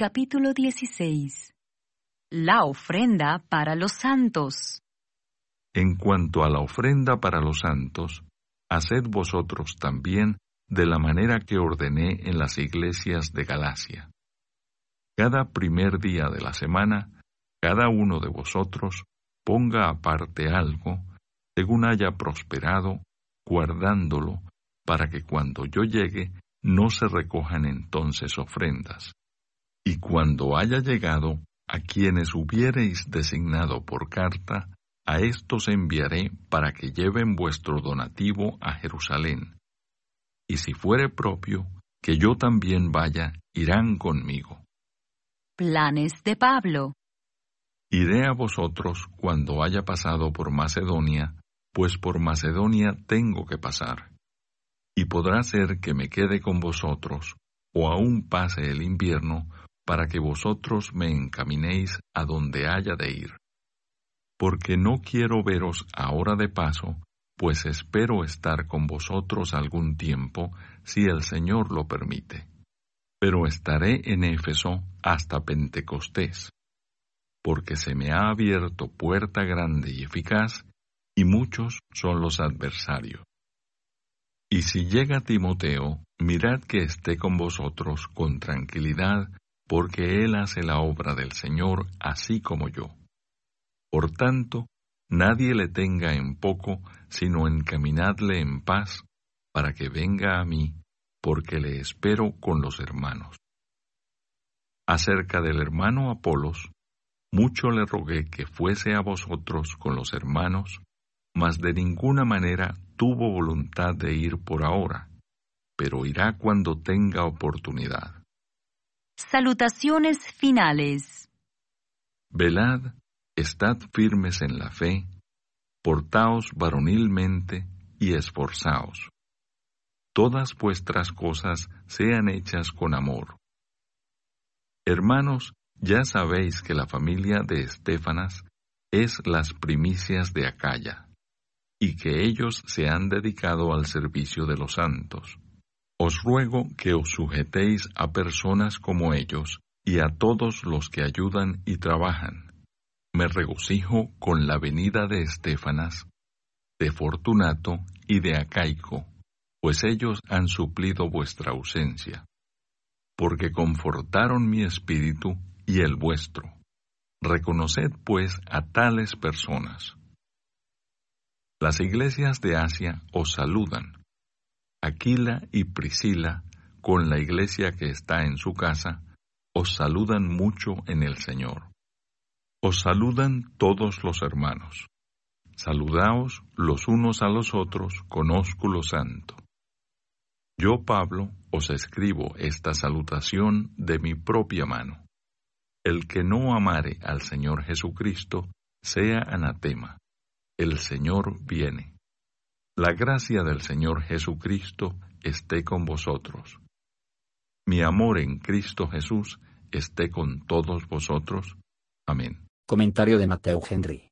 Capítulo 16 La ofrenda para los santos. En cuanto a la ofrenda para los santos, haced vosotros también de la manera que ordené en las iglesias de Galacia. Cada primer día de la semana, cada uno de vosotros ponga aparte algo, según haya prosperado, guardándolo, para que cuando yo llegue no se recojan entonces ofrendas. Y cuando haya llegado, a quienes hubiereis designado por carta, a estos enviaré para que lleven vuestro donativo a Jerusalén. Y si fuere propio, que yo también vaya, irán conmigo. Planes de Pablo. Iré a vosotros cuando haya pasado por Macedonia, pues por Macedonia tengo que pasar. Y podrá ser que me quede con vosotros, o aún pase el invierno, para que vosotros me encaminéis a donde haya de ir. Porque no quiero veros ahora de paso, pues espero estar con vosotros algún tiempo, si el Señor lo permite. Pero estaré en Éfeso hasta Pentecostés, porque se me ha abierto puerta grande y eficaz, y muchos son los adversarios. Y si llega Timoteo, mirad que esté con vosotros con tranquilidad, porque Él hace la obra del Señor así como yo. Por tanto, nadie le tenga en poco, sino encaminadle en paz, para que venga a mí, porque le espero con los hermanos. Acerca del hermano Apolos, mucho le rogué que fuese a vosotros con los hermanos, mas de ninguna manera tuvo voluntad de ir por ahora, pero irá cuando tenga oportunidad. Salutaciones finales. Velad, estad firmes en la fe, portaos varonilmente y esforzaos. Todas vuestras cosas sean hechas con amor. Hermanos, ya sabéis que la familia de Estefanas es las primicias de Acaya, y que ellos se han dedicado al servicio de los santos. Os ruego que os sujetéis a personas como ellos y a todos los que ayudan y trabajan. Me regocijo con la venida de Estefanas, de Fortunato y de Acaico, pues ellos han suplido vuestra ausencia, porque confortaron mi espíritu y el vuestro. Reconoced pues a tales personas. Las iglesias de Asia os saludan. Aquila y Priscila, con la iglesia que está en su casa, os saludan mucho en el Señor. Os saludan todos los hermanos. Saludaos los unos a los otros con ósculo santo. Yo, Pablo, os escribo esta salutación de mi propia mano. El que no amare al Señor Jesucristo, sea anatema. El Señor viene. La gracia del Señor Jesucristo esté con vosotros. Mi amor en Cristo Jesús esté con todos vosotros. Amén. Comentario de Mateo Henry.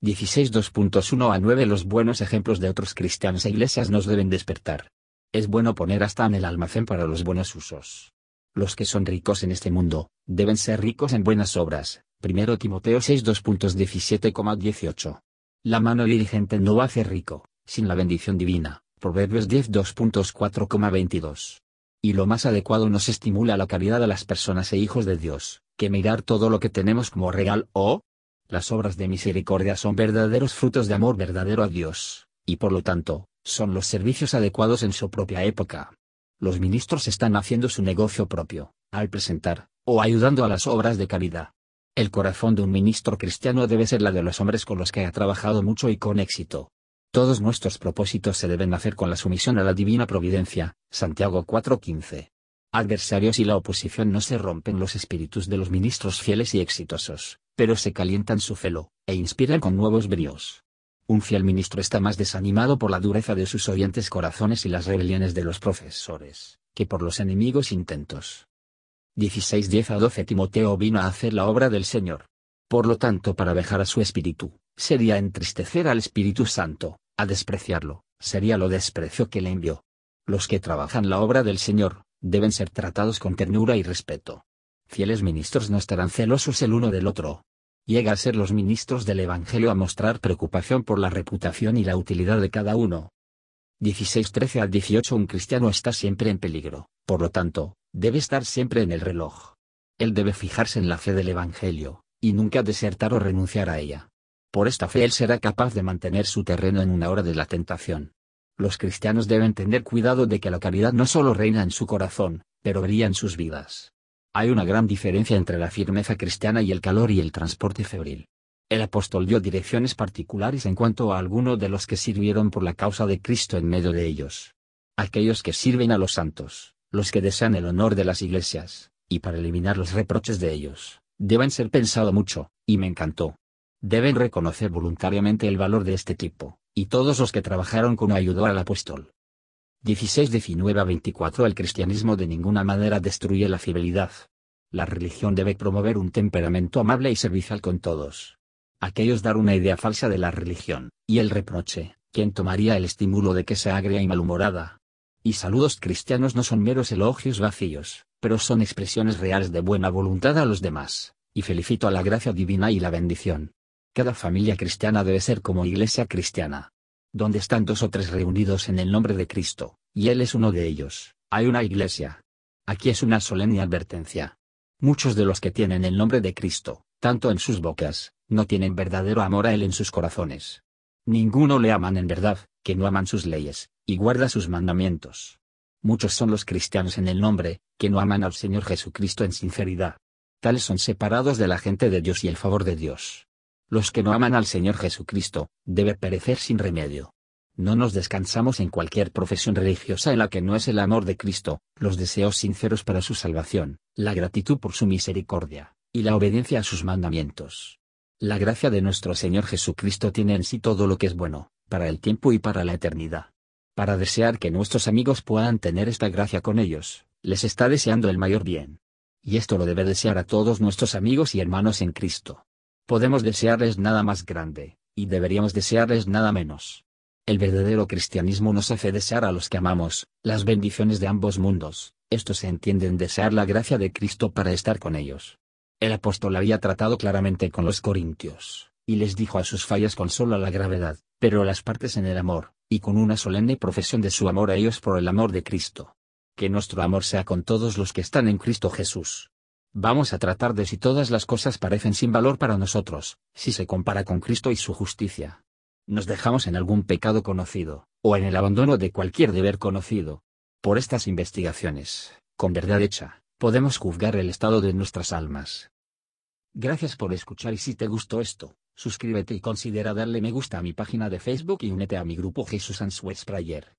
16 2.1 a 9 Los buenos ejemplos de otros cristianos e iglesias nos deben despertar. Es bueno poner hasta en el almacén para los buenos usos. Los que son ricos en este mundo, deben ser ricos en buenas obras. 1 Timoteo 6 2.17,18. La mano diligente no hace rico, sin la bendición divina. Proverbios 10 2.4,22. Y lo más adecuado nos estimula la caridad a las personas e hijos de Dios, que mirar todo lo que tenemos como regal o las obras de misericordia son verdaderos frutos de amor verdadero a Dios, y por lo tanto, son los servicios adecuados en su propia época. Los ministros están haciendo su negocio propio, al presentar, o ayudando a las obras de caridad. El corazón de un ministro cristiano debe ser la de los hombres con los que ha trabajado mucho y con éxito, todos nuestros propósitos se deben hacer con la sumisión a la divina providencia. Santiago 4:15. Adversarios y la oposición no se rompen los espíritus de los ministros fieles y exitosos, pero se calientan su celo, e inspiran con nuevos bríos. Un fiel ministro está más desanimado por la dureza de sus oyentes corazones y las rebeliones de los profesores, que por los enemigos intentos. 16:10 a 12 Timoteo vino a hacer la obra del Señor. Por lo tanto, para dejar a su espíritu, sería entristecer al Espíritu Santo, a despreciarlo, sería lo desprecio que le envió. Los que trabajan la obra del Señor, deben ser tratados con ternura y respeto. fieles ministros no estarán celosos el uno del otro. Llega a ser los ministros del Evangelio a mostrar preocupación por la reputación y la utilidad de cada uno. 16-13 al 18 Un cristiano está siempre en peligro, por lo tanto, debe estar siempre en el reloj. Él debe fijarse en la fe del Evangelio, y nunca desertar o renunciar a ella. Por esta fe él será capaz de mantener su terreno en una hora de la tentación. Los cristianos deben tener cuidado de que la caridad no solo reina en su corazón, pero brilla en sus vidas. Hay una gran diferencia entre la firmeza cristiana y el calor y el transporte febril. El apóstol dio direcciones particulares en cuanto a algunos de los que sirvieron por la causa de Cristo en medio de ellos. Aquellos que sirven a los santos, los que desean el honor de las iglesias, y para eliminar los reproches de ellos, deben ser pensado mucho, y me encantó. Deben reconocer voluntariamente el valor de este tipo, y todos los que trabajaron con ayudó al apóstol. 16-19 a 24 El cristianismo de ninguna manera destruye la fidelidad. La religión debe promover un temperamento amable y servicial con todos. Aquellos dar una idea falsa de la religión, y el reproche, quien tomaría el estímulo de que sea agria y malhumorada. Y saludos cristianos no son meros elogios vacíos, pero son expresiones reales de buena voluntad a los demás, y felicito a la gracia divina y la bendición. Cada familia cristiana debe ser como iglesia cristiana, donde están dos o tres reunidos en el nombre de Cristo, y Él es uno de ellos, hay una iglesia. Aquí es una solemne advertencia. Muchos de los que tienen el nombre de Cristo, tanto en sus bocas, no tienen verdadero amor a Él en sus corazones. Ninguno le aman en verdad, que no aman sus leyes, y guarda sus mandamientos. Muchos son los cristianos en el nombre, que no aman al Señor Jesucristo en sinceridad. Tales son separados de la gente de Dios y el favor de Dios. Los que no aman al Señor Jesucristo, debe perecer sin remedio. No nos descansamos en cualquier profesión religiosa en la que no es el amor de Cristo, los deseos sinceros para su salvación, la gratitud por su misericordia, y la obediencia a sus mandamientos. La gracia de nuestro Señor Jesucristo tiene en sí todo lo que es bueno, para el tiempo y para la eternidad. Para desear que nuestros amigos puedan tener esta gracia con ellos, les está deseando el mayor bien. Y esto lo debe desear a todos nuestros amigos y hermanos en Cristo podemos desearles nada más grande, y deberíamos desearles nada menos. El verdadero cristianismo nos hace desear a los que amamos, las bendiciones de ambos mundos, esto se entiende en desear la gracia de Cristo para estar con ellos. El apóstol había tratado claramente con los corintios, y les dijo a sus fallas con solo la gravedad, pero las partes en el amor, y con una solemne profesión de su amor a ellos por el amor de Cristo. Que nuestro amor sea con todos los que están en Cristo Jesús. Vamos a tratar de si todas las cosas parecen sin valor para nosotros, si se compara con Cristo y su justicia. Nos dejamos en algún pecado conocido, o en el abandono de cualquier deber conocido. Por estas investigaciones, con verdad hecha, podemos juzgar el estado de nuestras almas. Gracias por escuchar y si te gustó esto, suscríbete y considera darle me gusta a mi página de Facebook y únete a mi grupo Jesús Answers Prayer.